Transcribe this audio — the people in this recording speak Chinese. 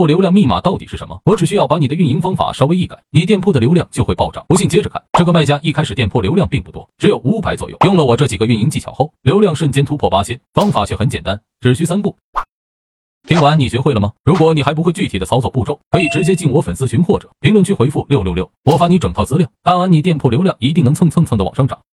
铺流量密码到底是什么？我只需要把你的运营方法稍微一改，你店铺的流量就会暴涨。不信接着看，这个卖家一开始店铺流量并不多，只有五百左右。用了我这几个运营技巧后，流量瞬间突破八千。方法却很简单，只需三步。听完你学会了吗？如果你还不会具体的操作步骤，可以直接进我粉丝群或者评论区回复六六六，我发你整套资料，看完你店铺流量一定能蹭蹭蹭的往上涨。